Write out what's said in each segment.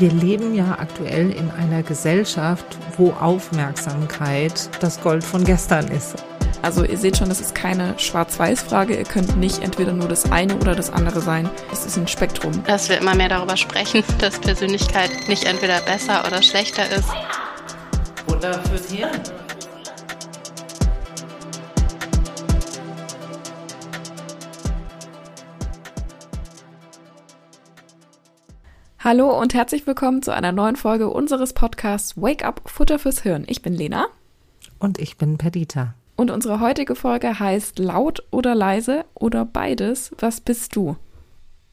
Wir leben ja aktuell in einer Gesellschaft, wo Aufmerksamkeit das Gold von gestern ist. Also ihr seht schon, das ist keine Schwarz-Weiß-Frage. Ihr könnt nicht entweder nur das eine oder das andere sein. Es ist ein Spektrum. Dass wir immer mehr darüber sprechen, dass Persönlichkeit nicht entweder besser oder schlechter ist. Oder fürs Hirn. Hallo und herzlich willkommen zu einer neuen Folge unseres Podcasts Wake Up Futter fürs Hirn. Ich bin Lena. Und ich bin Perdita. Und unsere heutige Folge heißt Laut oder leise oder beides. Was bist du?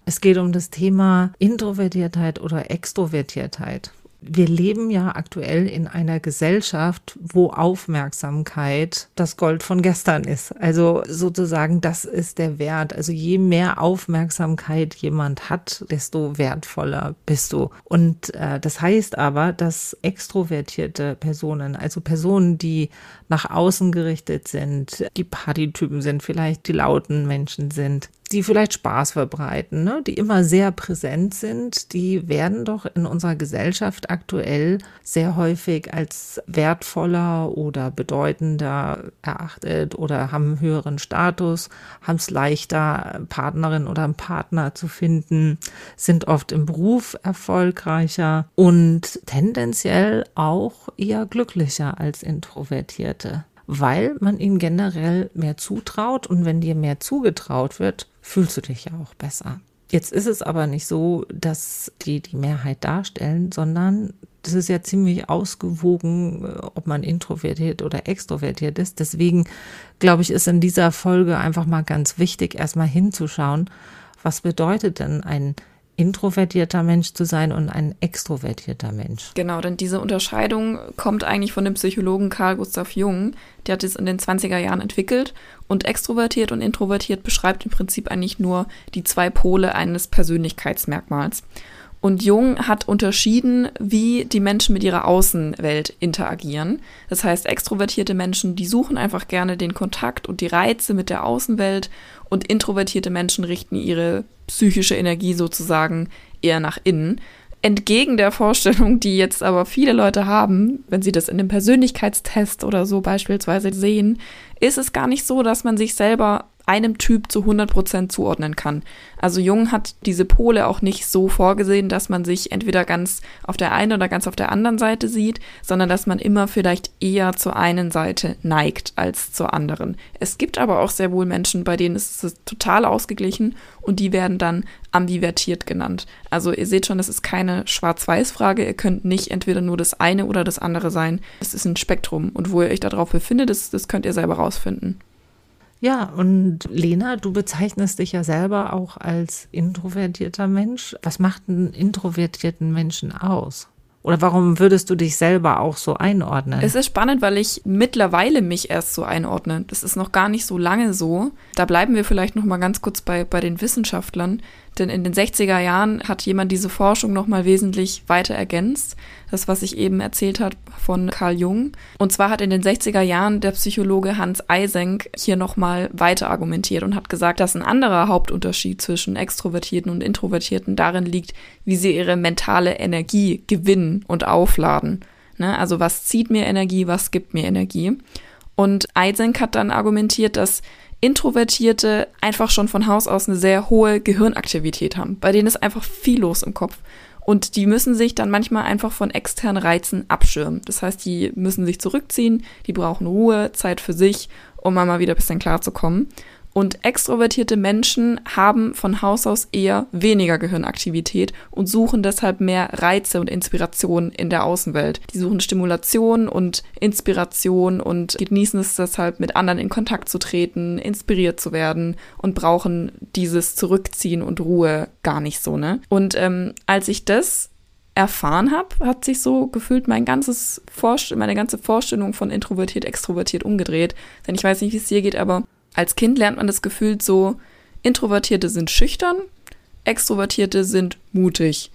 Es geht um das Thema Introvertiertheit oder Extrovertiertheit wir leben ja aktuell in einer Gesellschaft, wo Aufmerksamkeit das Gold von gestern ist. Also sozusagen, das ist der Wert. Also je mehr Aufmerksamkeit jemand hat, desto wertvoller bist du. Und äh, das heißt aber, dass extrovertierte Personen, also Personen, die nach außen gerichtet sind, die Partytypen sind, vielleicht die lauten Menschen sind, die vielleicht Spaß verbreiten, ne? die immer sehr präsent sind, die werden doch in unserer Gesellschaft aktuell sehr häufig als wertvoller oder bedeutender erachtet oder haben höheren Status, haben es leichter, Partnerin oder einen Partner zu finden, sind oft im Beruf erfolgreicher und tendenziell auch eher glücklicher als Introvertierte weil man ihnen generell mehr zutraut und wenn dir mehr zugetraut wird, fühlst du dich ja auch besser. Jetzt ist es aber nicht so, dass die die Mehrheit darstellen, sondern das ist ja ziemlich ausgewogen, äh, ob man introvertiert oder extrovertiert ist. Deswegen glaube ich, ist in dieser Folge einfach mal ganz wichtig, erstmal hinzuschauen, was bedeutet denn ein introvertierter Mensch zu sein und ein extrovertierter Mensch. Genau, denn diese Unterscheidung kommt eigentlich von dem Psychologen Carl Gustav Jung. Der hat es in den 20er Jahren entwickelt und extrovertiert und introvertiert beschreibt im Prinzip eigentlich nur die zwei Pole eines Persönlichkeitsmerkmals. Und Jung hat unterschieden, wie die Menschen mit ihrer Außenwelt interagieren. Das heißt, extrovertierte Menschen, die suchen einfach gerne den Kontakt und die Reize mit der Außenwelt und introvertierte Menschen richten ihre psychische Energie sozusagen eher nach innen. Entgegen der Vorstellung, die jetzt aber viele Leute haben, wenn sie das in einem Persönlichkeitstest oder so beispielsweise sehen, ist es gar nicht so, dass man sich selber einem Typ zu 100% zuordnen kann. Also Jung hat diese Pole auch nicht so vorgesehen, dass man sich entweder ganz auf der einen oder ganz auf der anderen Seite sieht, sondern dass man immer vielleicht eher zur einen Seite neigt als zur anderen. Es gibt aber auch sehr wohl Menschen, bei denen ist es total ausgeglichen und die werden dann ambivertiert genannt. Also ihr seht schon, das ist keine Schwarz-Weiß-Frage. Ihr könnt nicht entweder nur das eine oder das andere sein. Es ist ein Spektrum und wo ihr euch darauf befindet, das, das könnt ihr selber rausfinden. Ja, und Lena, du bezeichnest dich ja selber auch als introvertierter Mensch. Was macht einen introvertierten Menschen aus? Oder warum würdest du dich selber auch so einordnen? Es ist spannend, weil ich mittlerweile mich erst so einordne. Das ist noch gar nicht so lange so. Da bleiben wir vielleicht noch mal ganz kurz bei, bei den Wissenschaftlern. Denn in den 60er Jahren hat jemand diese Forschung nochmal wesentlich weiter ergänzt. Das, was ich eben erzählt hat von Carl Jung. Und zwar hat in den 60er Jahren der Psychologe Hans Eysenck hier nochmal weiter argumentiert und hat gesagt, dass ein anderer Hauptunterschied zwischen Extrovertierten und Introvertierten darin liegt, wie sie ihre mentale Energie gewinnen und aufladen. Ne? Also was zieht mir Energie, was gibt mir Energie? Und Eysenck hat dann argumentiert, dass Introvertierte einfach schon von Haus aus eine sehr hohe Gehirnaktivität haben. Bei denen ist einfach viel los im Kopf. Und die müssen sich dann manchmal einfach von externen Reizen abschirmen. Das heißt, die müssen sich zurückziehen, die brauchen Ruhe, Zeit für sich, um mal wieder ein bisschen klarzukommen. Und extrovertierte Menschen haben von Haus aus eher weniger Gehirnaktivität und suchen deshalb mehr Reize und Inspiration in der Außenwelt. Die suchen Stimulation und Inspiration und genießen es deshalb, mit anderen in Kontakt zu treten, inspiriert zu werden und brauchen dieses Zurückziehen und Ruhe gar nicht so, ne? Und ähm, als ich das erfahren habe, hat sich so gefühlt mein ganzes Vorst meine ganze Vorstellung von introvertiert, extrovertiert umgedreht. Denn ich weiß nicht, wie es dir geht, aber als Kind lernt man das Gefühl so, Introvertierte sind schüchtern, Extrovertierte sind mutig.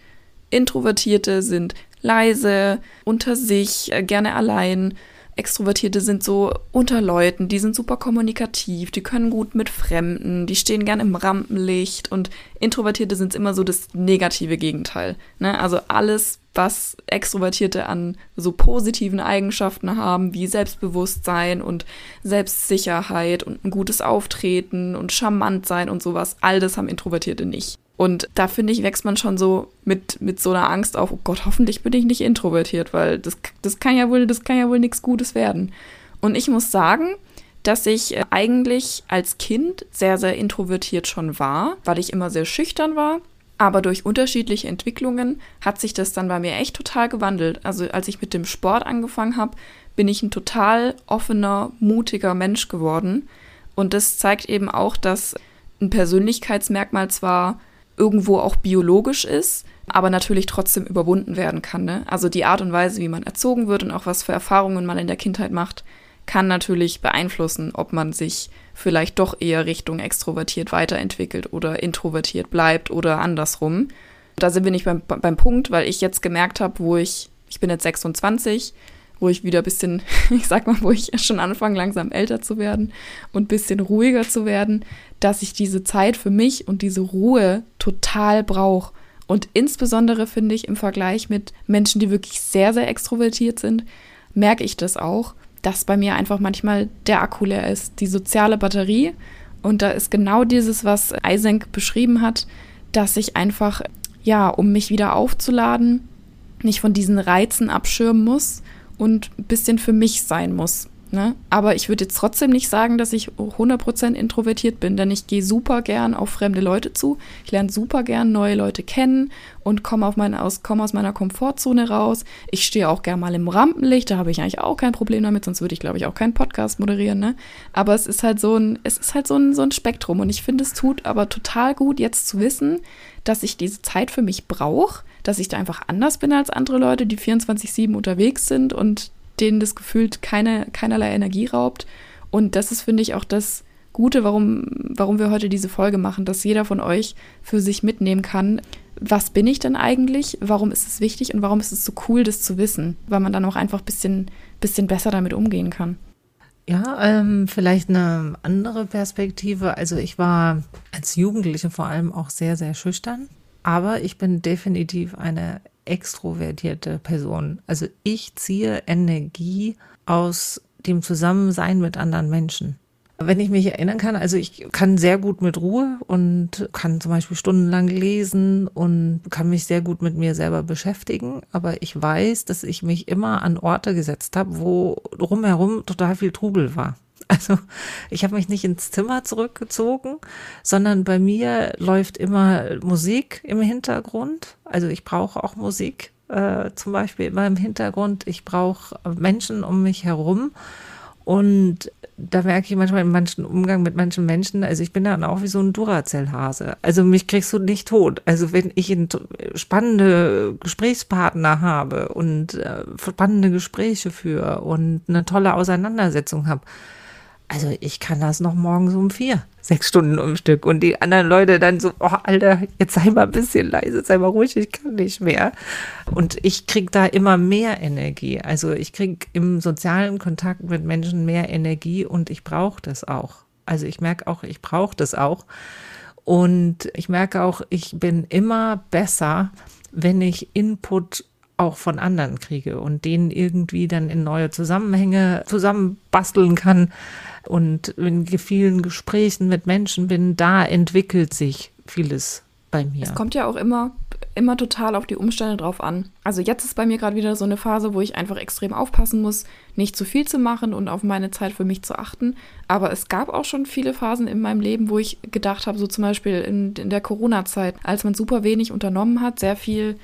Introvertierte sind leise, unter sich, äh, gerne allein. Extrovertierte sind so unter Leuten, die sind super kommunikativ, die können gut mit Fremden, die stehen gern im Rampenlicht und Introvertierte sind immer so das negative Gegenteil. Ne? Also alles, was Extrovertierte an so positiven Eigenschaften haben, wie Selbstbewusstsein und Selbstsicherheit und ein gutes Auftreten und charmant sein und sowas, all das haben Introvertierte nicht. Und da finde ich, wächst man schon so mit, mit so einer Angst auf, oh Gott, hoffentlich bin ich nicht introvertiert, weil das, das kann ja wohl, das kann ja wohl nichts Gutes werden. Und ich muss sagen, dass ich äh, eigentlich als Kind sehr, sehr introvertiert schon war, weil ich immer sehr schüchtern war. Aber durch unterschiedliche Entwicklungen hat sich das dann bei mir echt total gewandelt. Also als ich mit dem Sport angefangen habe, bin ich ein total offener, mutiger Mensch geworden. Und das zeigt eben auch, dass ein Persönlichkeitsmerkmal zwar irgendwo auch biologisch ist, aber natürlich trotzdem überwunden werden kann. Ne? Also die Art und Weise, wie man erzogen wird und auch was für Erfahrungen man in der Kindheit macht, kann natürlich beeinflussen, ob man sich vielleicht doch eher Richtung extrovertiert weiterentwickelt oder introvertiert bleibt oder andersrum. Da sind wir nicht beim, beim Punkt, weil ich jetzt gemerkt habe, wo ich, ich bin jetzt 26, wo ich wieder ein bisschen, ich sag mal, wo ich schon anfange, langsam älter zu werden und ein bisschen ruhiger zu werden, dass ich diese Zeit für mich und diese Ruhe total brauche. Und insbesondere finde ich im Vergleich mit Menschen, die wirklich sehr, sehr extrovertiert sind, merke ich das auch, dass bei mir einfach manchmal der Akku leer ist, die soziale Batterie. Und da ist genau dieses, was Eisenk beschrieben hat, dass ich einfach, ja, um mich wieder aufzuladen, nicht von diesen Reizen abschirmen muss und ein bisschen für mich sein muss. Ne? Aber ich würde jetzt trotzdem nicht sagen, dass ich 100% introvertiert bin, denn ich gehe super gern auf fremde Leute zu. Ich lerne super gern neue Leute kennen und komme aus, komm aus meiner Komfortzone raus. Ich stehe auch gern mal im Rampenlicht, da habe ich eigentlich auch kein Problem damit, sonst würde ich, glaube ich, auch keinen Podcast moderieren. Ne? Aber es ist halt so ein, es ist halt so ein, so ein Spektrum und ich finde, es tut aber total gut, jetzt zu wissen, dass ich diese Zeit für mich brauche, dass ich da einfach anders bin als andere Leute, die 24-7 unterwegs sind und denen das gefühlt keine, keinerlei Energie raubt. Und das ist, finde ich, auch das Gute, warum, warum wir heute diese Folge machen, dass jeder von euch für sich mitnehmen kann, was bin ich denn eigentlich, warum ist es wichtig und warum ist es so cool, das zu wissen, weil man dann auch einfach ein bisschen, bisschen besser damit umgehen kann. Ja, ähm, vielleicht eine andere Perspektive. Also ich war als Jugendliche vor allem auch sehr, sehr schüchtern, aber ich bin definitiv eine extrovertierte Person. Also ich ziehe Energie aus dem Zusammensein mit anderen Menschen. Wenn ich mich erinnern kann, also ich kann sehr gut mit Ruhe und kann zum Beispiel stundenlang lesen und kann mich sehr gut mit mir selber beschäftigen. Aber ich weiß, dass ich mich immer an Orte gesetzt habe, wo drumherum total viel Trubel war. Also ich habe mich nicht ins Zimmer zurückgezogen, sondern bei mir läuft immer Musik im Hintergrund. Also ich brauche auch Musik äh, zum Beispiel immer im Hintergrund. Ich brauche Menschen um mich herum. Und da merke ich manchmal in manchen Umgang mit manchen Menschen, also ich bin dann auch wie so ein Duracell-Hase. Also mich kriegst du nicht tot. Also wenn ich spannende Gesprächspartner habe und äh, spannende Gespräche führe und eine tolle Auseinandersetzung habe, also ich kann das noch morgens um vier, sechs Stunden um Stück. Und die anderen Leute dann so, oh Alter, jetzt sei mal ein bisschen leise, sei mal ruhig, ich kann nicht mehr. Und ich kriege da immer mehr Energie. Also ich kriege im sozialen Kontakt mit Menschen mehr Energie und ich brauche das auch. Also ich merke auch, ich brauche das auch. Und ich merke auch, ich bin immer besser, wenn ich Input auch von anderen kriege und denen irgendwie dann in neue Zusammenhänge zusammenbasteln kann und in vielen Gesprächen mit Menschen bin, da entwickelt sich vieles bei mir. Es kommt ja auch immer, immer total auf die Umstände drauf an. Also jetzt ist bei mir gerade wieder so eine Phase, wo ich einfach extrem aufpassen muss, nicht zu viel zu machen und auf meine Zeit für mich zu achten. Aber es gab auch schon viele Phasen in meinem Leben, wo ich gedacht habe, so zum Beispiel in, in der Corona-Zeit, als man super wenig unternommen hat, sehr viel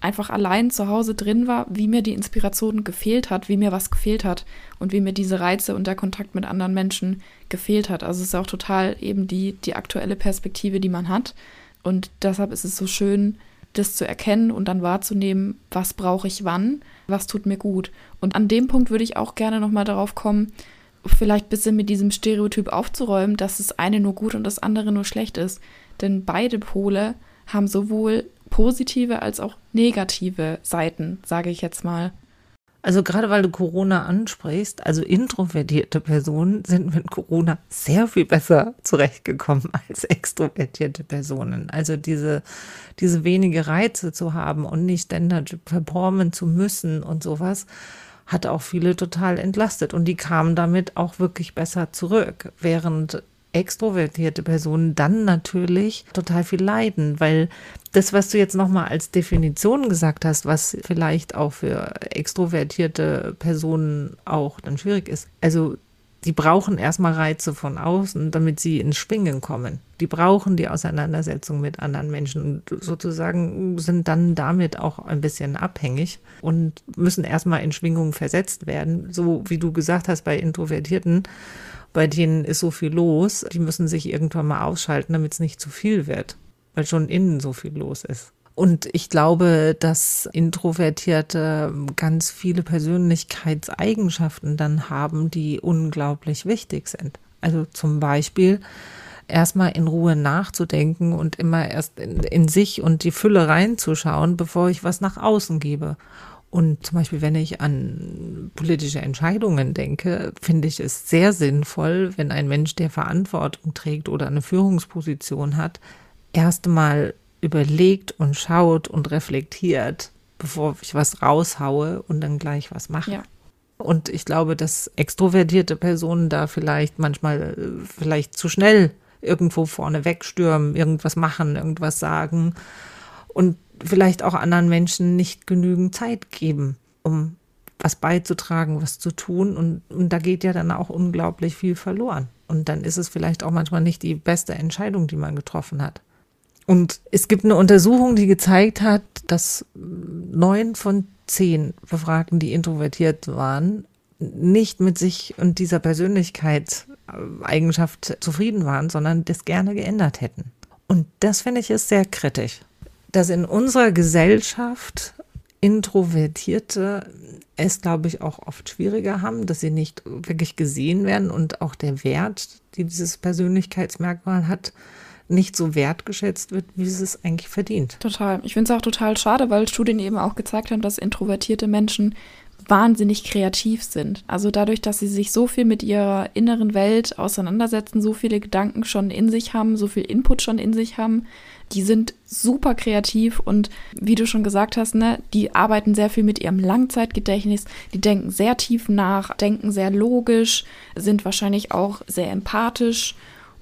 einfach allein zu Hause drin war, wie mir die Inspiration gefehlt hat, wie mir was gefehlt hat und wie mir diese Reize und der Kontakt mit anderen Menschen gefehlt hat. Also es ist auch total eben die, die aktuelle Perspektive, die man hat. Und deshalb ist es so schön, das zu erkennen und dann wahrzunehmen, was brauche ich wann, was tut mir gut. Und an dem Punkt würde ich auch gerne nochmal darauf kommen, vielleicht ein bisschen mit diesem Stereotyp aufzuräumen, dass das eine nur gut und das andere nur schlecht ist. Denn beide Pole haben sowohl positive als auch negative Seiten, sage ich jetzt mal. Also gerade weil du Corona ansprichst, also introvertierte Personen sind mit Corona sehr viel besser zurechtgekommen als extrovertierte Personen. Also diese, diese wenige Reize zu haben und nicht ständig performen zu müssen und sowas, hat auch viele total entlastet und die kamen damit auch wirklich besser zurück, während extrovertierte Personen dann natürlich total viel leiden, weil das, was du jetzt nochmal als Definition gesagt hast, was vielleicht auch für extrovertierte Personen auch dann schwierig ist. Also die brauchen erstmal Reize von außen, damit sie ins Schwingen kommen. Die brauchen die Auseinandersetzung mit anderen Menschen und sozusagen sind dann damit auch ein bisschen abhängig und müssen erstmal in Schwingung versetzt werden. So wie du gesagt hast, bei Introvertierten, bei denen ist so viel los, die müssen sich irgendwann mal ausschalten, damit es nicht zu viel wird, weil schon innen so viel los ist. Und ich glaube, dass Introvertierte ganz viele Persönlichkeitseigenschaften dann haben, die unglaublich wichtig sind. Also zum Beispiel erstmal in Ruhe nachzudenken und immer erst in, in, sich und die Fülle reinzuschauen, bevor ich was nach außen gebe. Und zum Beispiel, wenn ich an politische Entscheidungen denke, finde ich es sehr sinnvoll, wenn ein Mensch, der Verantwortung trägt oder eine Führungsposition hat, erstmal überlegt und schaut und reflektiert, bevor ich was raushaue und dann gleich was mache. Ja. Und ich glaube, dass extrovertierte Personen da vielleicht manchmal äh, vielleicht zu schnell irgendwo vorne wegstürmen, irgendwas machen, irgendwas sagen und vielleicht auch anderen Menschen nicht genügend Zeit geben, um was beizutragen, was zu tun. Und, und da geht ja dann auch unglaublich viel verloren. Und dann ist es vielleicht auch manchmal nicht die beste Entscheidung, die man getroffen hat. Und es gibt eine Untersuchung, die gezeigt hat, dass neun von zehn Befragten, die introvertiert waren, nicht mit sich und dieser Persönlichkeitseigenschaft zufrieden waren, sondern das gerne geändert hätten. Und das finde ich ist sehr kritisch, dass in unserer Gesellschaft Introvertierte es, glaube ich, auch oft schwieriger haben, dass sie nicht wirklich gesehen werden und auch der Wert, die dieses Persönlichkeitsmerkmal hat, nicht so wertgeschätzt wird, wie es eigentlich verdient. Total. Ich finde es auch total schade, weil Studien eben auch gezeigt haben, dass introvertierte Menschen wahnsinnig kreativ sind. Also dadurch, dass sie sich so viel mit ihrer inneren Welt auseinandersetzen, so viele Gedanken schon in sich haben, so viel Input schon in sich haben, die sind super kreativ und wie du schon gesagt hast, ne, die arbeiten sehr viel mit ihrem Langzeitgedächtnis, die denken sehr tief nach, denken sehr logisch, sind wahrscheinlich auch sehr empathisch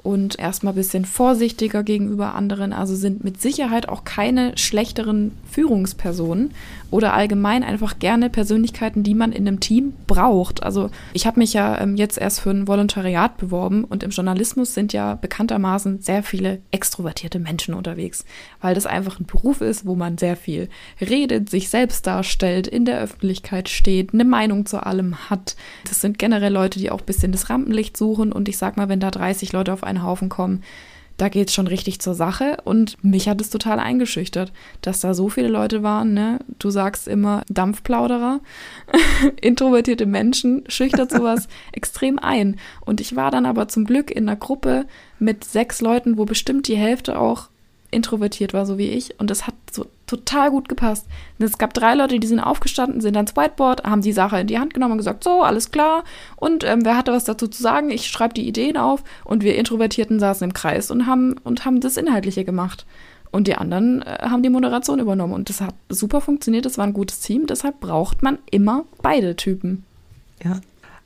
und erstmal ein bisschen vorsichtiger gegenüber anderen, also sind mit Sicherheit auch keine schlechteren Führungspersonen oder allgemein einfach gerne Persönlichkeiten, die man in einem Team braucht. Also ich habe mich ja ähm, jetzt erst für ein Volontariat beworben und im Journalismus sind ja bekanntermaßen sehr viele extrovertierte Menschen unterwegs, weil das einfach ein Beruf ist, wo man sehr viel redet, sich selbst darstellt, in der Öffentlichkeit steht, eine Meinung zu allem hat. Das sind generell Leute, die auch ein bisschen das Rampenlicht suchen und ich sag mal, wenn da 30 Leute auf einen Haufen kommen, da geht es schon richtig zur Sache. Und mich hat es total eingeschüchtert, dass da so viele Leute waren. Ne? Du sagst immer Dampfplauderer, introvertierte Menschen, schüchtert sowas extrem ein. Und ich war dann aber zum Glück in einer Gruppe mit sechs Leuten, wo bestimmt die Hälfte auch introvertiert war, so wie ich. Und das hat so total gut gepasst. Und es gab drei Leute, die sind aufgestanden, sind ans Whiteboard, haben die Sache in die Hand genommen und gesagt, so, alles klar. Und ähm, wer hatte was dazu zu sagen? Ich schreibe die Ideen auf. Und wir Introvertierten saßen im Kreis und haben, und haben das Inhaltliche gemacht. Und die anderen äh, haben die Moderation übernommen. Und das hat super funktioniert. Das war ein gutes Team. Deshalb braucht man immer beide Typen. Ja,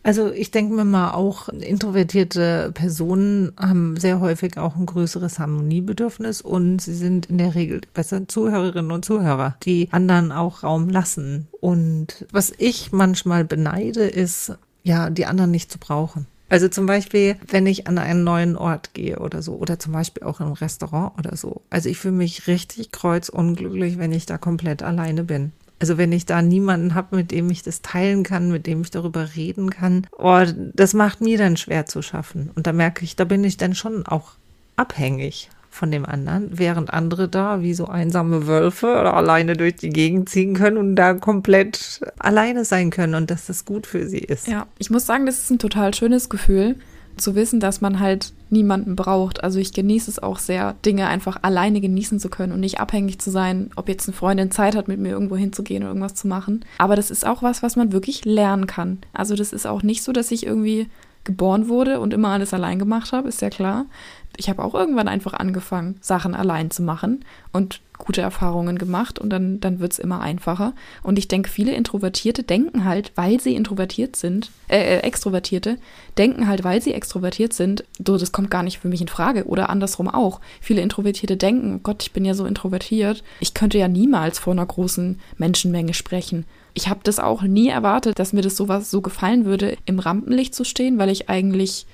also ich denke mir mal auch, introvertierte Personen haben sehr häufig auch ein größeres Harmoniebedürfnis und sie sind in der Regel besser Zuhörerinnen und Zuhörer, die anderen auch Raum lassen. Und was ich manchmal beneide, ist, ja, die anderen nicht zu brauchen. Also zum Beispiel, wenn ich an einen neuen Ort gehe oder so, oder zum Beispiel auch im Restaurant oder so. Also ich fühle mich richtig kreuzunglücklich, wenn ich da komplett alleine bin. Also wenn ich da niemanden habe, mit dem ich das teilen kann, mit dem ich darüber reden kann, oh, das macht mir dann schwer zu schaffen. Und da merke ich, da bin ich dann schon auch abhängig von dem anderen, während andere da wie so einsame Wölfe oder alleine durch die Gegend ziehen können und da komplett alleine sein können und dass das gut für sie ist. Ja, ich muss sagen, das ist ein total schönes Gefühl, zu wissen, dass man halt niemanden braucht. Also ich genieße es auch sehr, Dinge einfach alleine genießen zu können und nicht abhängig zu sein, ob jetzt eine Freundin Zeit hat, mit mir irgendwo hinzugehen oder irgendwas zu machen. Aber das ist auch was, was man wirklich lernen kann. Also das ist auch nicht so, dass ich irgendwie geboren wurde und immer alles allein gemacht habe, ist ja klar. Ich habe auch irgendwann einfach angefangen, Sachen allein zu machen und gute Erfahrungen gemacht und dann, dann wird es immer einfacher. Und ich denke, viele Introvertierte denken halt, weil sie introvertiert sind, äh, äh, Extrovertierte, denken halt, weil sie extrovertiert sind, so, das kommt gar nicht für mich in Frage. Oder andersrum auch. Viele Introvertierte denken, Gott, ich bin ja so introvertiert, ich könnte ja niemals vor einer großen Menschenmenge sprechen ich habe das auch nie erwartet, dass mir das sowas so gefallen würde, im Rampenlicht zu stehen, weil ich eigentlich,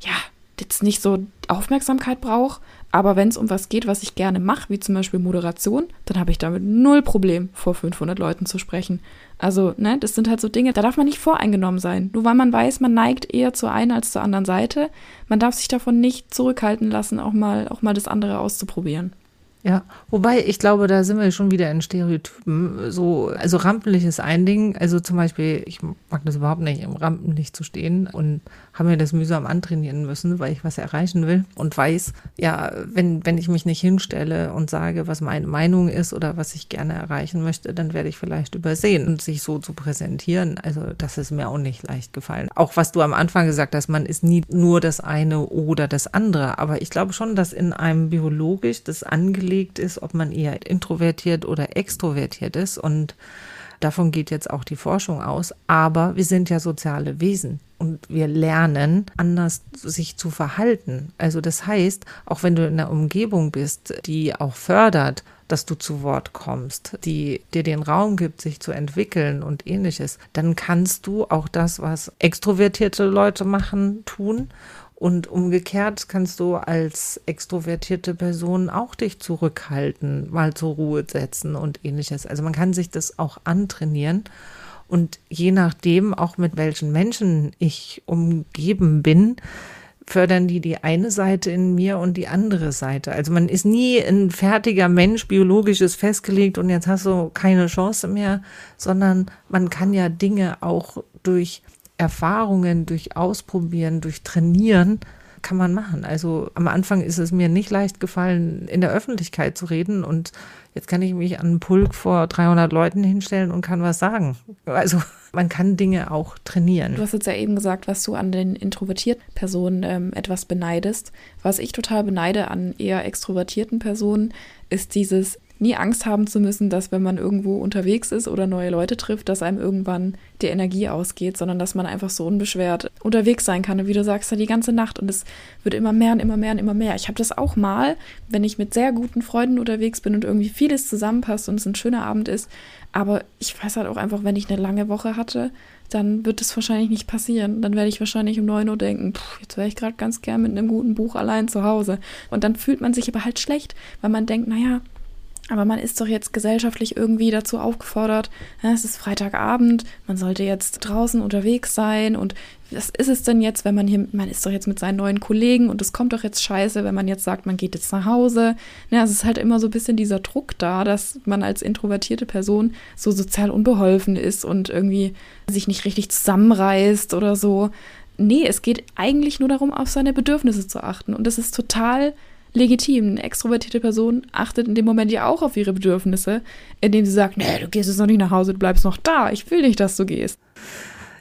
ja, jetzt nicht so Aufmerksamkeit brauche. Aber wenn es um was geht, was ich gerne mache, wie zum Beispiel Moderation, dann habe ich damit null Problem, vor 500 Leuten zu sprechen. Also, ne, das sind halt so Dinge, da darf man nicht voreingenommen sein. Nur weil man weiß, man neigt eher zur einen als zur anderen Seite. Man darf sich davon nicht zurückhalten lassen, auch mal, auch mal das andere auszuprobieren. Ja, wobei ich glaube, da sind wir schon wieder in Stereotypen. So, also Rampenlicht ist ein Ding. Also zum Beispiel, ich mag das überhaupt nicht, im Rampenlicht zu stehen und habe mir das mühsam antrainieren müssen, weil ich was erreichen will und weiß, ja, wenn, wenn ich mich nicht hinstelle und sage, was meine Meinung ist oder was ich gerne erreichen möchte, dann werde ich vielleicht übersehen und sich so zu präsentieren. Also das ist mir auch nicht leicht gefallen. Auch was du am Anfang gesagt hast, man ist nie nur das eine oder das andere. Aber ich glaube schon, dass in einem biologisch das angelegt ist, ob man eher introvertiert oder extrovertiert ist und Davon geht jetzt auch die Forschung aus. Aber wir sind ja soziale Wesen und wir lernen, anders sich zu verhalten. Also das heißt, auch wenn du in einer Umgebung bist, die auch fördert, dass du zu Wort kommst, die dir den Raum gibt, sich zu entwickeln und ähnliches, dann kannst du auch das, was extrovertierte Leute machen, tun und umgekehrt kannst du als extrovertierte Person auch dich zurückhalten, mal zur Ruhe setzen und ähnliches. Also man kann sich das auch antrainieren. Und je nachdem, auch mit welchen Menschen ich umgeben bin, fördern die die eine Seite in mir und die andere Seite. Also man ist nie ein fertiger Mensch, biologisches festgelegt und jetzt hast du keine Chance mehr, sondern man kann ja Dinge auch durch Erfahrungen durch Ausprobieren, durch Trainieren kann man machen. Also am Anfang ist es mir nicht leicht gefallen, in der Öffentlichkeit zu reden und jetzt kann ich mich an einen Pulk vor 300 Leuten hinstellen und kann was sagen. Also man kann Dinge auch trainieren. Du hast jetzt ja eben gesagt, was du an den introvertierten Personen ähm, etwas beneidest. Was ich total beneide an eher extrovertierten Personen, ist dieses nie Angst haben zu müssen, dass wenn man irgendwo unterwegs ist oder neue Leute trifft, dass einem irgendwann die Energie ausgeht, sondern dass man einfach so unbeschwert unterwegs sein kann. Und wie du sagst, ja die ganze Nacht und es wird immer mehr und immer mehr und immer mehr. Ich habe das auch mal, wenn ich mit sehr guten Freunden unterwegs bin und irgendwie vieles zusammenpasst und es ein schöner Abend ist. Aber ich weiß halt auch einfach, wenn ich eine lange Woche hatte, dann wird es wahrscheinlich nicht passieren. Dann werde ich wahrscheinlich um 9 Uhr denken, pff, jetzt wäre ich gerade ganz gern mit einem guten Buch allein zu Hause. Und dann fühlt man sich aber halt schlecht, weil man denkt, naja, aber man ist doch jetzt gesellschaftlich irgendwie dazu aufgefordert, es ist Freitagabend, man sollte jetzt draußen unterwegs sein und was ist es denn jetzt, wenn man hier, man ist doch jetzt mit seinen neuen Kollegen und es kommt doch jetzt scheiße, wenn man jetzt sagt, man geht jetzt nach Hause. Ja, es ist halt immer so ein bisschen dieser Druck da, dass man als introvertierte Person so sozial unbeholfen ist und irgendwie sich nicht richtig zusammenreißt oder so. Nee, es geht eigentlich nur darum, auf seine Bedürfnisse zu achten und das ist total legitim. Eine extrovertierte Person achtet in dem Moment ja auch auf ihre Bedürfnisse, indem sie sagt, nee, du gehst jetzt noch nicht nach Hause, du bleibst noch da. Ich will nicht, dass du gehst.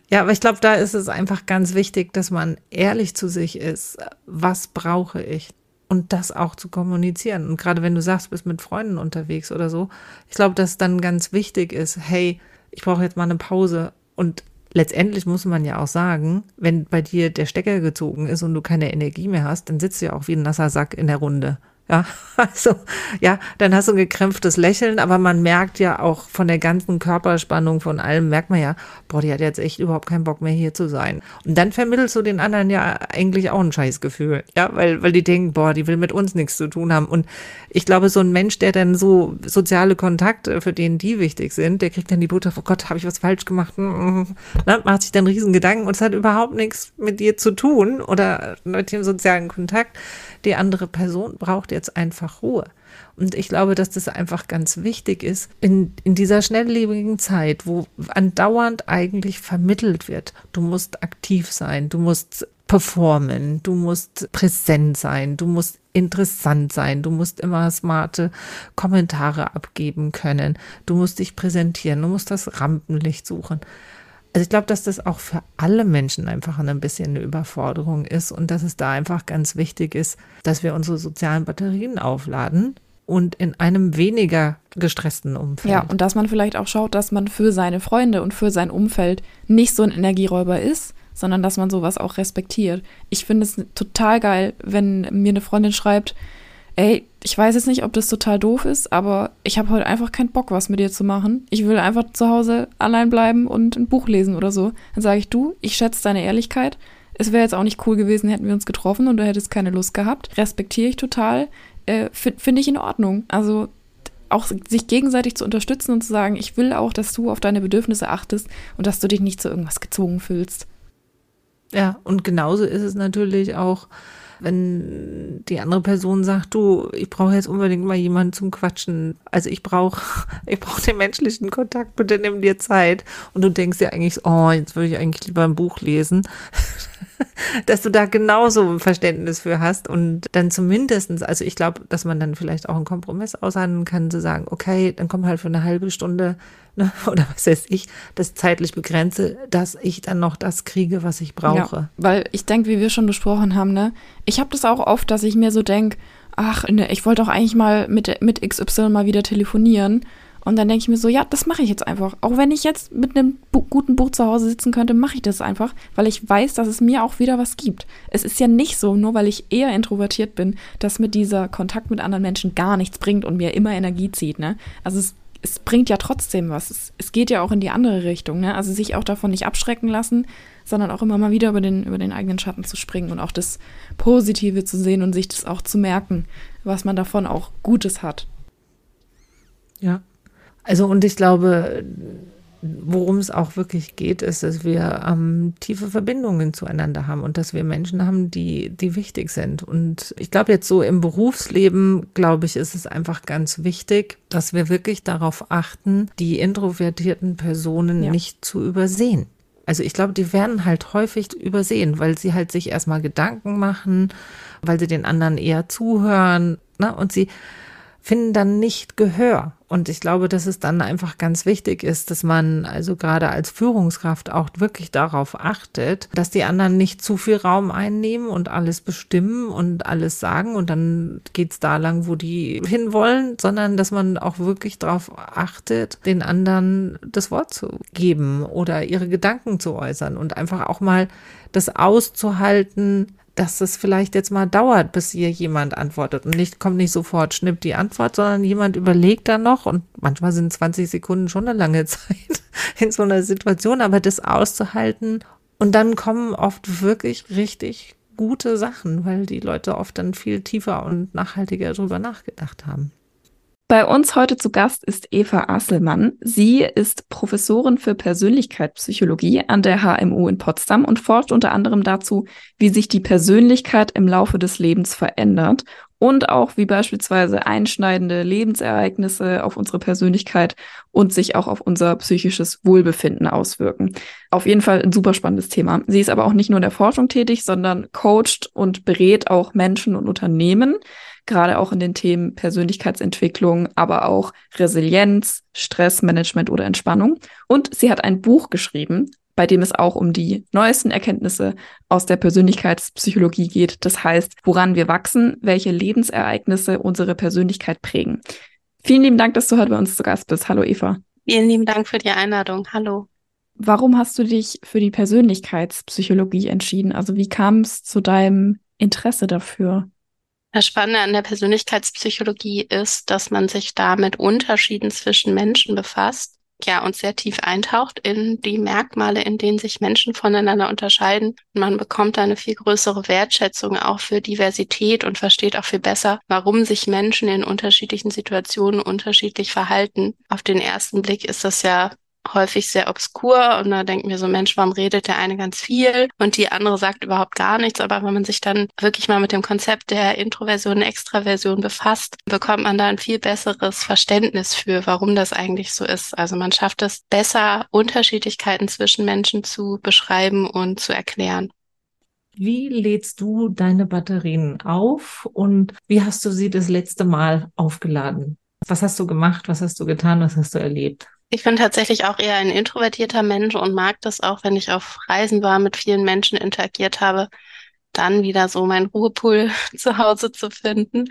Ja, aber ich glaube, da ist es einfach ganz wichtig, dass man ehrlich zu sich ist. Was brauche ich? Und das auch zu kommunizieren. Und gerade wenn du sagst, bist mit Freunden unterwegs oder so, ich glaube, dass dann ganz wichtig ist, hey, ich brauche jetzt mal eine Pause und letztendlich muss man ja auch sagen, wenn bei dir der Stecker gezogen ist und du keine Energie mehr hast, dann sitzt du ja auch wie ein nasser Sack in der Runde. Ja, also, ja, dann hast du ein gekrämpftes Lächeln, aber man merkt ja auch von der ganzen Körperspannung, von allem, merkt man ja, boah, die hat jetzt echt überhaupt keinen Bock mehr hier zu sein. Und dann vermittelst du den anderen ja eigentlich auch ein Scheißgefühl. Ja, weil, weil die denken, boah, die will mit uns nichts zu tun haben. Und ich glaube, so ein Mensch, der dann so soziale Kontakte, für den die wichtig sind, der kriegt dann die Botschaft, oh Gott, habe ich was falsch gemacht? Ne, macht sich dann riesen Gedanken und es hat überhaupt nichts mit dir zu tun oder mit dem sozialen Kontakt die andere Person braucht jetzt einfach Ruhe. Und ich glaube, dass das einfach ganz wichtig ist in, in dieser schnelllebigen Zeit, wo andauernd eigentlich vermittelt wird, du musst aktiv sein, du musst performen, du musst präsent sein, du musst interessant sein, du musst immer smarte Kommentare abgeben können, du musst dich präsentieren, du musst das Rampenlicht suchen. Also ich glaube, dass das auch für alle Menschen einfach ein bisschen eine Überforderung ist und dass es da einfach ganz wichtig ist, dass wir unsere sozialen Batterien aufladen und in einem weniger gestressten Umfeld. Ja, und dass man vielleicht auch schaut, dass man für seine Freunde und für sein Umfeld nicht so ein Energieräuber ist, sondern dass man sowas auch respektiert. Ich finde es total geil, wenn mir eine Freundin schreibt, ey, ich weiß jetzt nicht, ob das total doof ist, aber ich habe heute einfach keinen Bock, was mit dir zu machen. Ich will einfach zu Hause allein bleiben und ein Buch lesen oder so. Dann sage ich, du, ich schätze deine Ehrlichkeit. Es wäre jetzt auch nicht cool gewesen, hätten wir uns getroffen und du hättest keine Lust gehabt. Respektiere ich total. Äh, Finde ich in Ordnung. Also auch sich gegenseitig zu unterstützen und zu sagen, ich will auch, dass du auf deine Bedürfnisse achtest und dass du dich nicht zu irgendwas gezwungen fühlst. Ja, und genauso ist es natürlich auch, wenn die andere Person sagt, du, ich brauche jetzt unbedingt mal jemanden zum Quatschen. Also ich brauche, ich brauche den menschlichen Kontakt, bitte nimm dir Zeit. Und du denkst dir eigentlich, oh, jetzt würde ich eigentlich lieber ein Buch lesen. dass du da genauso ein Verständnis für hast und dann zumindestens, also ich glaube, dass man dann vielleicht auch einen Kompromiss aushandeln kann, zu sagen, okay, dann komm halt für eine halbe Stunde ne, oder was weiß ich, das zeitlich begrenze, dass ich dann noch das kriege, was ich brauche. Ja, weil ich denke, wie wir schon besprochen haben, ne, ich habe das auch oft, dass ich mir so denke, ach, ne, ich wollte auch eigentlich mal mit, mit XY mal wieder telefonieren und dann denke ich mir so, ja, das mache ich jetzt einfach. Auch wenn ich jetzt mit einem bu guten Buch zu Hause sitzen könnte, mache ich das einfach, weil ich weiß, dass es mir auch wieder was gibt. Es ist ja nicht so, nur weil ich eher introvertiert bin, dass mir dieser Kontakt mit anderen Menschen gar nichts bringt und mir immer Energie zieht. Ne? Also es, es bringt ja trotzdem was. Es, es geht ja auch in die andere Richtung. Ne? Also sich auch davon nicht abschrecken lassen, sondern auch immer mal wieder über den, über den eigenen Schatten zu springen und auch das Positive zu sehen und sich das auch zu merken, was man davon auch Gutes hat. Ja, also und ich glaube, worum es auch wirklich geht, ist, dass wir ähm, tiefe Verbindungen zueinander haben und dass wir Menschen haben, die, die wichtig sind. Und ich glaube jetzt so im Berufsleben, glaube ich, ist es einfach ganz wichtig, dass wir wirklich darauf achten, die introvertierten Personen ja. nicht zu übersehen. Also ich glaube, die werden halt häufig übersehen, weil sie halt sich erstmal Gedanken machen, weil sie den anderen eher zuhören, ne? Und sie finden dann nicht Gehör. Und ich glaube, dass es dann einfach ganz wichtig ist, dass man also gerade als Führungskraft auch wirklich darauf achtet, dass die anderen nicht zu viel Raum einnehmen und alles bestimmen und alles sagen und dann geht's da lang, wo die hinwollen, sondern dass man auch wirklich darauf achtet, den anderen das Wort zu geben oder ihre Gedanken zu äußern und einfach auch mal das auszuhalten, dass es vielleicht jetzt mal dauert, bis hier jemand antwortet. Und nicht kommt nicht sofort, schnippt die Antwort, sondern jemand überlegt dann noch und manchmal sind 20 Sekunden schon eine lange Zeit in so einer Situation, aber das auszuhalten und dann kommen oft wirklich richtig gute Sachen, weil die Leute oft dann viel tiefer und nachhaltiger drüber nachgedacht haben. Bei uns heute zu Gast ist Eva Asselmann. Sie ist Professorin für Persönlichkeitspsychologie an der HMU in Potsdam und forscht unter anderem dazu, wie sich die Persönlichkeit im Laufe des Lebens verändert und auch wie beispielsweise einschneidende Lebensereignisse auf unsere Persönlichkeit und sich auch auf unser psychisches Wohlbefinden auswirken. Auf jeden Fall ein super spannendes Thema. Sie ist aber auch nicht nur in der Forschung tätig, sondern coacht und berät auch Menschen und Unternehmen gerade auch in den Themen Persönlichkeitsentwicklung, aber auch Resilienz, Stressmanagement oder Entspannung. Und sie hat ein Buch geschrieben, bei dem es auch um die neuesten Erkenntnisse aus der Persönlichkeitspsychologie geht. Das heißt, woran wir wachsen, welche Lebensereignisse unsere Persönlichkeit prägen. Vielen lieben Dank, dass du heute bei uns zu Gast bist. Hallo Eva. Vielen lieben Dank für die Einladung. Hallo. Warum hast du dich für die Persönlichkeitspsychologie entschieden? Also wie kam es zu deinem Interesse dafür? Das Spannende an der Persönlichkeitspsychologie ist, dass man sich da mit Unterschieden zwischen Menschen befasst, ja, und sehr tief eintaucht in die Merkmale, in denen sich Menschen voneinander unterscheiden. Man bekommt da eine viel größere Wertschätzung auch für Diversität und versteht auch viel besser, warum sich Menschen in unterschiedlichen Situationen unterschiedlich verhalten. Auf den ersten Blick ist das ja häufig sehr obskur und da denken wir so, Mensch, warum redet der eine ganz viel und die andere sagt überhaupt gar nichts. Aber wenn man sich dann wirklich mal mit dem Konzept der Introversion Extraversion befasst, bekommt man da ein viel besseres Verständnis für, warum das eigentlich so ist. Also man schafft es besser, Unterschiedlichkeiten zwischen Menschen zu beschreiben und zu erklären. Wie lädst du deine Batterien auf und wie hast du sie das letzte Mal aufgeladen? Was hast du gemacht? Was hast du getan? Was hast du erlebt? Ich bin tatsächlich auch eher ein introvertierter Mensch und mag das auch, wenn ich auf Reisen war, mit vielen Menschen interagiert habe, dann wieder so mein Ruhepool zu Hause zu finden.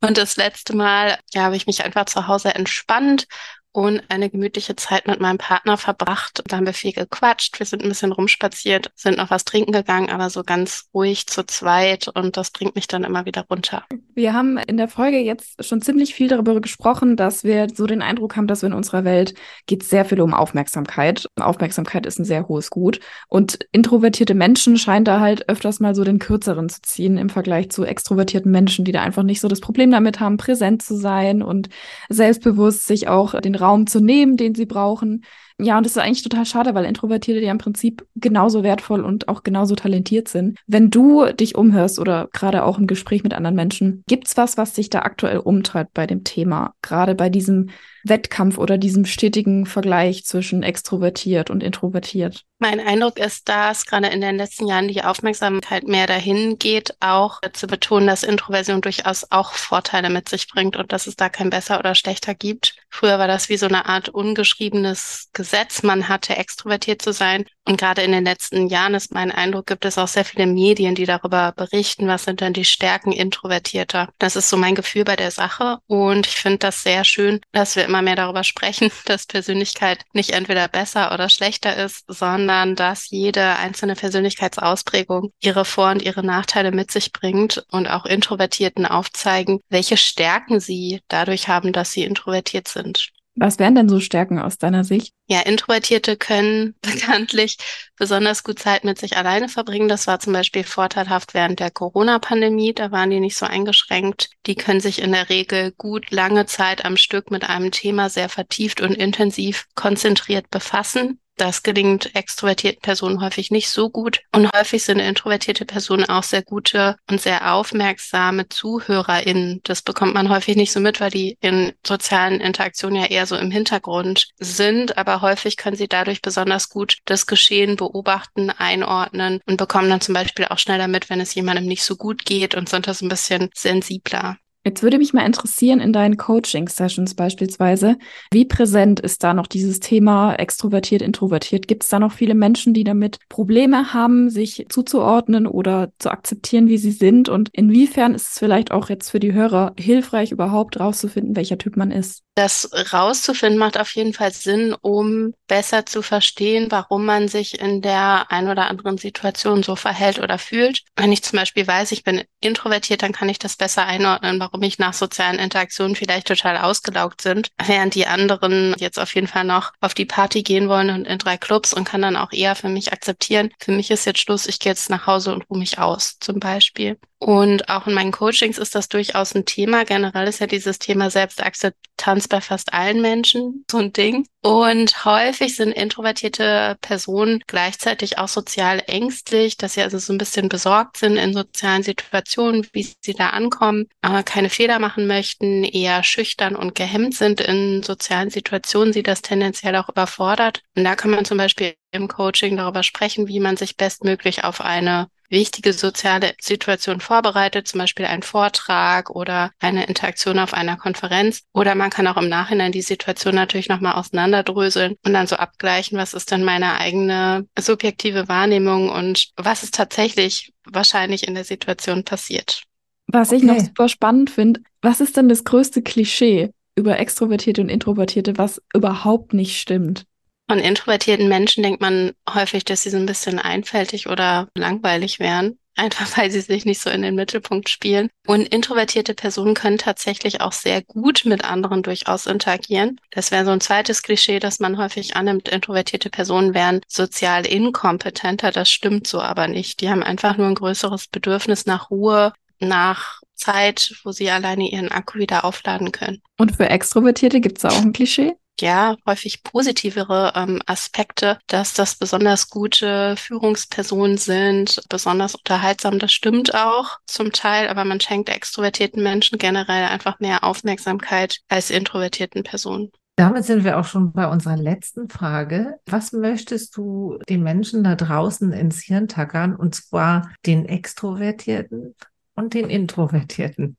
Und das letzte Mal, ja, habe ich mich einfach zu Hause entspannt und eine gemütliche Zeit mit meinem Partner verbracht. Da haben wir viel gequatscht, wir sind ein bisschen rumspaziert, sind noch was trinken gegangen, aber so ganz ruhig zu zweit und das bringt mich dann immer wieder runter. Wir haben in der Folge jetzt schon ziemlich viel darüber gesprochen, dass wir so den Eindruck haben, dass wir in unserer Welt geht sehr viel um Aufmerksamkeit. Aufmerksamkeit ist ein sehr hohes Gut und introvertierte Menschen scheinen da halt öfters mal so den kürzeren zu ziehen im Vergleich zu extrovertierten Menschen, die da einfach nicht so das Problem damit haben, präsent zu sein und selbstbewusst sich auch den Raum zu nehmen, den sie brauchen. Ja, und das ist eigentlich total schade, weil Introvertierte ja im Prinzip genauso wertvoll und auch genauso talentiert sind. Wenn du dich umhörst oder gerade auch im Gespräch mit anderen Menschen, gibt's was, was dich da aktuell umtreibt bei dem Thema? Gerade bei diesem Wettkampf oder diesem stetigen Vergleich zwischen extrovertiert und introvertiert? Mein Eindruck ist, dass gerade in den letzten Jahren die Aufmerksamkeit mehr dahin geht, auch zu betonen, dass Introversion durchaus auch Vorteile mit sich bringt und dass es da kein besser oder schlechter gibt. Früher war das wie so eine Art ungeschriebenes Gesetz. Man hatte extrovertiert zu sein. Und gerade in den letzten Jahren ist mein Eindruck, gibt es auch sehr viele Medien, die darüber berichten, was sind denn die Stärken Introvertierter. Das ist so mein Gefühl bei der Sache. Und ich finde das sehr schön, dass wir immer mehr darüber sprechen, dass Persönlichkeit nicht entweder besser oder schlechter ist, sondern dass jede einzelne Persönlichkeitsausprägung ihre Vor- und ihre Nachteile mit sich bringt und auch Introvertierten aufzeigen, welche Stärken sie dadurch haben, dass sie introvertiert sind. Was wären denn so Stärken aus deiner Sicht? Ja, Introvertierte können bekanntlich besonders gut Zeit mit sich alleine verbringen. Das war zum Beispiel vorteilhaft während der Corona-Pandemie. Da waren die nicht so eingeschränkt. Die können sich in der Regel gut lange Zeit am Stück mit einem Thema sehr vertieft und intensiv konzentriert befassen. Das gelingt extrovertierten Personen häufig nicht so gut. Und häufig sind introvertierte Personen auch sehr gute und sehr aufmerksame ZuhörerInnen. Das bekommt man häufig nicht so mit, weil die in sozialen Interaktionen ja eher so im Hintergrund sind. Aber häufig können sie dadurch besonders gut das Geschehen beobachten, einordnen und bekommen dann zum Beispiel auch schneller mit, wenn es jemandem nicht so gut geht und sind das ein bisschen sensibler. Jetzt würde mich mal interessieren in deinen Coaching-Sessions beispielsweise, wie präsent ist da noch dieses Thema extrovertiert, introvertiert? Gibt es da noch viele Menschen, die damit Probleme haben, sich zuzuordnen oder zu akzeptieren, wie sie sind? Und inwiefern ist es vielleicht auch jetzt für die Hörer hilfreich, überhaupt rauszufinden, welcher Typ man ist? Das rauszufinden macht auf jeden Fall Sinn, um besser zu verstehen, warum man sich in der ein oder anderen Situation so verhält oder fühlt. Wenn ich zum Beispiel weiß, ich bin introvertiert, dann kann ich das besser einordnen, warum ich nach sozialen Interaktionen vielleicht total ausgelaugt sind, während die anderen jetzt auf jeden Fall noch auf die Party gehen wollen und in drei Clubs und kann dann auch eher für mich akzeptieren, für mich ist jetzt Schluss, ich gehe jetzt nach Hause und ruhe mich aus, zum Beispiel. Und auch in meinen Coachings ist das durchaus ein Thema. Generell ist ja dieses Thema Selbstakzeptanz bei fast allen Menschen so ein Ding. Und häufig sind introvertierte Personen gleichzeitig auch sozial ängstlich, dass sie also so ein bisschen besorgt sind in sozialen Situationen, wie sie da ankommen, aber keine Fehler machen möchten, eher schüchtern und gehemmt sind in sozialen Situationen, sie das tendenziell auch überfordert. Und da kann man zum Beispiel im Coaching darüber sprechen, wie man sich bestmöglich auf eine wichtige soziale Situation vorbereitet, zum Beispiel ein Vortrag oder eine Interaktion auf einer Konferenz. Oder man kann auch im Nachhinein die Situation natürlich nochmal auseinanderdröseln und dann so abgleichen, was ist denn meine eigene subjektive Wahrnehmung und was ist tatsächlich wahrscheinlich in der Situation passiert. Was ich noch super spannend finde, was ist denn das größte Klischee über Extrovertierte und Introvertierte, was überhaupt nicht stimmt? Von introvertierten Menschen denkt man häufig, dass sie so ein bisschen einfältig oder langweilig wären. Einfach weil sie sich nicht so in den Mittelpunkt spielen. Und introvertierte Personen können tatsächlich auch sehr gut mit anderen durchaus interagieren. Das wäre so ein zweites Klischee, das man häufig annimmt. Introvertierte Personen wären sozial inkompetenter. Das stimmt so aber nicht. Die haben einfach nur ein größeres Bedürfnis nach Ruhe, nach Zeit, wo sie alleine ihren Akku wieder aufladen können. Und für Extrovertierte gibt es auch ein Klischee? Ja häufig positivere ähm, Aspekte, dass das besonders gute Führungspersonen sind, besonders unterhaltsam. Das stimmt auch zum Teil, aber man schenkt extrovertierten Menschen generell einfach mehr Aufmerksamkeit als introvertierten Personen. Damit sind wir auch schon bei unserer letzten Frage. Was möchtest du den Menschen da draußen ins Hirn tackern, und zwar den Extrovertierten und den Introvertierten?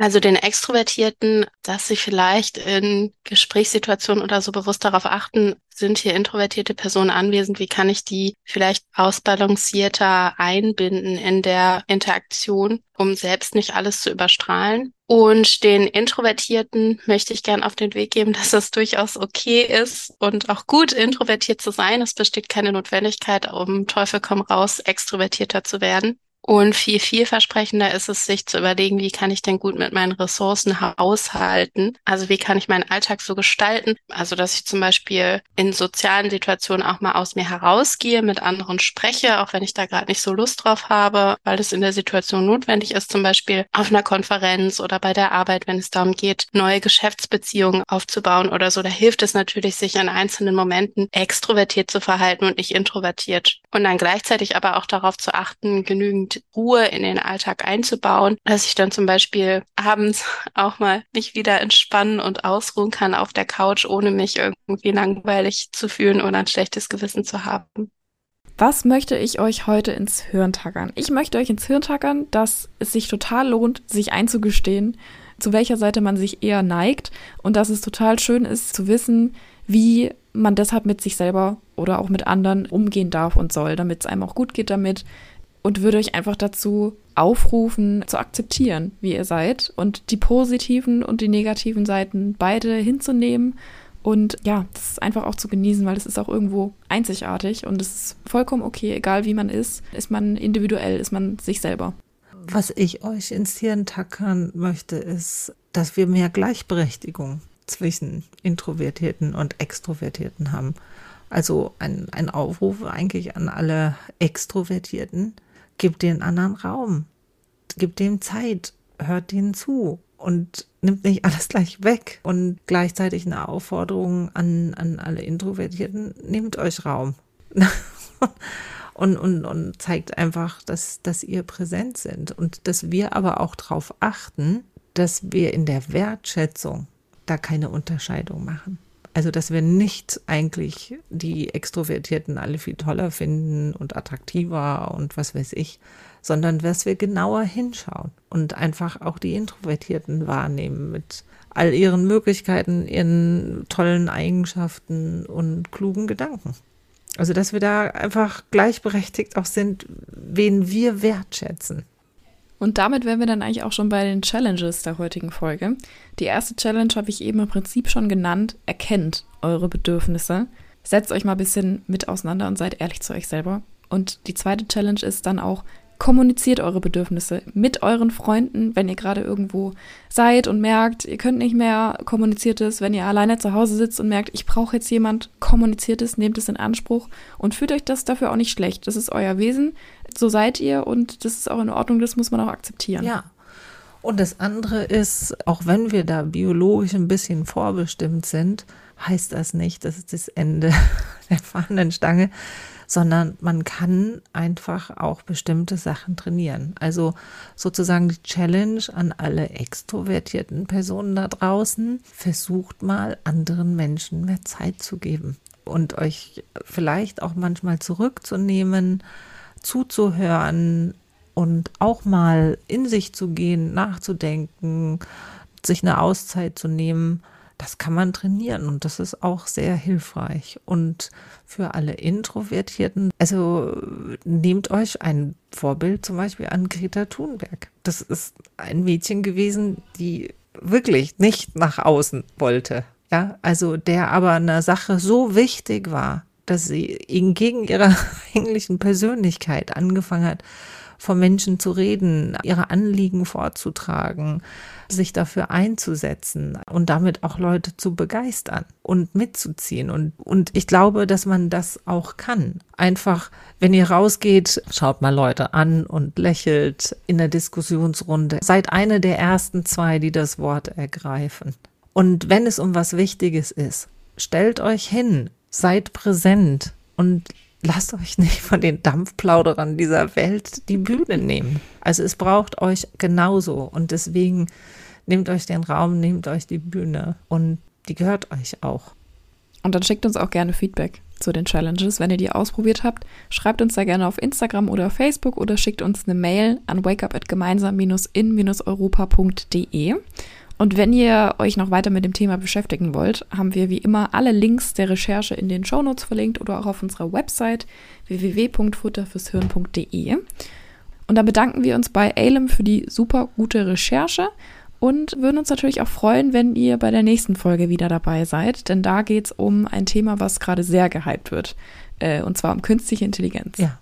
Also den Extrovertierten, dass sie vielleicht in Gesprächssituationen oder so bewusst darauf achten, sind hier introvertierte Personen anwesend, wie kann ich die vielleicht ausbalancierter einbinden in der Interaktion, um selbst nicht alles zu überstrahlen. Und den Introvertierten möchte ich gern auf den Weg geben, dass es durchaus okay ist und auch gut, introvertiert zu sein. Es besteht keine Notwendigkeit, um Teufel komm raus, extrovertierter zu werden. Und viel vielversprechender ist es, sich zu überlegen, wie kann ich denn gut mit meinen Ressourcen haushalten? Also wie kann ich meinen Alltag so gestalten? Also dass ich zum Beispiel in sozialen Situationen auch mal aus mir herausgehe, mit anderen spreche, auch wenn ich da gerade nicht so Lust drauf habe, weil es in der Situation notwendig ist, zum Beispiel auf einer Konferenz oder bei der Arbeit, wenn es darum geht, neue Geschäftsbeziehungen aufzubauen oder so. Da hilft es natürlich, sich in einzelnen Momenten extrovertiert zu verhalten und nicht introvertiert. Und dann gleichzeitig aber auch darauf zu achten, genügend Ruhe in den Alltag einzubauen, dass ich dann zum Beispiel abends auch mal mich wieder entspannen und ausruhen kann auf der Couch, ohne mich irgendwie langweilig zu fühlen oder ein schlechtes Gewissen zu haben. Was möchte ich euch heute ins Hirn tackern? Ich möchte euch ins Hirn tackern, dass es sich total lohnt, sich einzugestehen, zu welcher Seite man sich eher neigt und dass es total schön ist zu wissen, wie man deshalb mit sich selber oder auch mit anderen umgehen darf und soll, damit es einem auch gut geht damit, und würde euch einfach dazu aufrufen, zu akzeptieren, wie ihr seid und die positiven und die negativen Seiten beide hinzunehmen und ja, das ist einfach auch zu genießen, weil es ist auch irgendwo einzigartig und es ist vollkommen okay, egal wie man ist, ist man individuell, ist man sich selber. Was ich euch ins Hirn tackern möchte, ist, dass wir mehr Gleichberechtigung zwischen Introvertierten und Extrovertierten haben. Also ein, ein Aufruf eigentlich an alle Extrovertierten, Gib den anderen Raum. Gib dem Zeit. Hört denen zu. Und nimmt nicht alles gleich weg. Und gleichzeitig eine Aufforderung an, an alle Introvertierten, nehmt euch Raum. und, und, und zeigt einfach, dass, dass ihr präsent sind. Und dass wir aber auch darauf achten, dass wir in der Wertschätzung da keine Unterscheidung machen. Also, dass wir nicht eigentlich die Extrovertierten alle viel toller finden und attraktiver und was weiß ich, sondern dass wir genauer hinschauen und einfach auch die Introvertierten wahrnehmen mit all ihren Möglichkeiten, ihren tollen Eigenschaften und klugen Gedanken. Also, dass wir da einfach gleichberechtigt auch sind, wen wir wertschätzen. Und damit wären wir dann eigentlich auch schon bei den Challenges der heutigen Folge. Die erste Challenge habe ich eben im Prinzip schon genannt. Erkennt eure Bedürfnisse. Setzt euch mal ein bisschen mit auseinander und seid ehrlich zu euch selber. Und die zweite Challenge ist dann auch, kommuniziert eure Bedürfnisse mit euren Freunden, wenn ihr gerade irgendwo seid und merkt, ihr könnt nicht mehr, kommuniziert es, wenn ihr alleine zu Hause sitzt und merkt, ich brauche jetzt jemand, kommuniziert es, nehmt es in Anspruch und fühlt euch das dafür auch nicht schlecht. Das ist euer Wesen, so seid ihr und das ist auch in Ordnung, das muss man auch akzeptieren. Ja. Und das andere ist, auch wenn wir da biologisch ein bisschen vorbestimmt sind, heißt das nicht, das ist das Ende der Fahnenstange, sondern man kann einfach auch bestimmte Sachen trainieren. Also sozusagen die Challenge an alle extrovertierten Personen da draußen, versucht mal anderen Menschen mehr Zeit zu geben und euch vielleicht auch manchmal zurückzunehmen, zuzuhören und auch mal in sich zu gehen, nachzudenken, sich eine Auszeit zu nehmen das kann man trainieren und das ist auch sehr hilfreich. Und für alle Introvertierten, also nehmt euch ein Vorbild zum Beispiel an Greta Thunberg. Das ist ein Mädchen gewesen, die wirklich nicht nach außen wollte. Ja, also der aber eine Sache so wichtig war, dass sie gegen ihre eigentlichen Persönlichkeit angefangen hat, vor Menschen zu reden, ihre Anliegen vorzutragen, sich dafür einzusetzen und damit auch Leute zu begeistern und mitzuziehen. Und, und ich glaube, dass man das auch kann. Einfach, wenn ihr rausgeht, schaut mal Leute an und lächelt in der Diskussionsrunde. Seid eine der ersten zwei, die das Wort ergreifen. Und wenn es um was Wichtiges ist, stellt euch hin, seid präsent und lasst euch nicht von den Dampfplauderern dieser Welt die Bühne nehmen. Also es braucht euch genauso und deswegen nehmt euch den Raum, nehmt euch die Bühne und Die gehört euch auch. Und dann schickt uns auch gerne Feedback zu den Challenges, wenn ihr die ausprobiert habt. Schreibt uns da gerne auf Instagram oder Facebook oder schickt uns eine Mail an wakeup@gemeinsam-in-europa.de. Und wenn ihr euch noch weiter mit dem Thema beschäftigen wollt, haben wir wie immer alle Links der Recherche in den Shownotes verlinkt oder auch auf unserer Website www.futterfürshirn.de. Und dann bedanken wir uns bei Alem für die super gute Recherche und würden uns natürlich auch freuen, wenn ihr bei der nächsten Folge wieder dabei seid, denn da geht es um ein Thema, was gerade sehr gehypt wird, äh, und zwar um künstliche Intelligenz. Ja.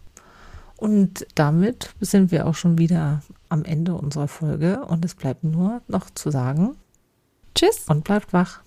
Und damit sind wir auch schon wieder am Ende unserer Folge und es bleibt nur noch zu sagen, Tschüss und bleibt wach.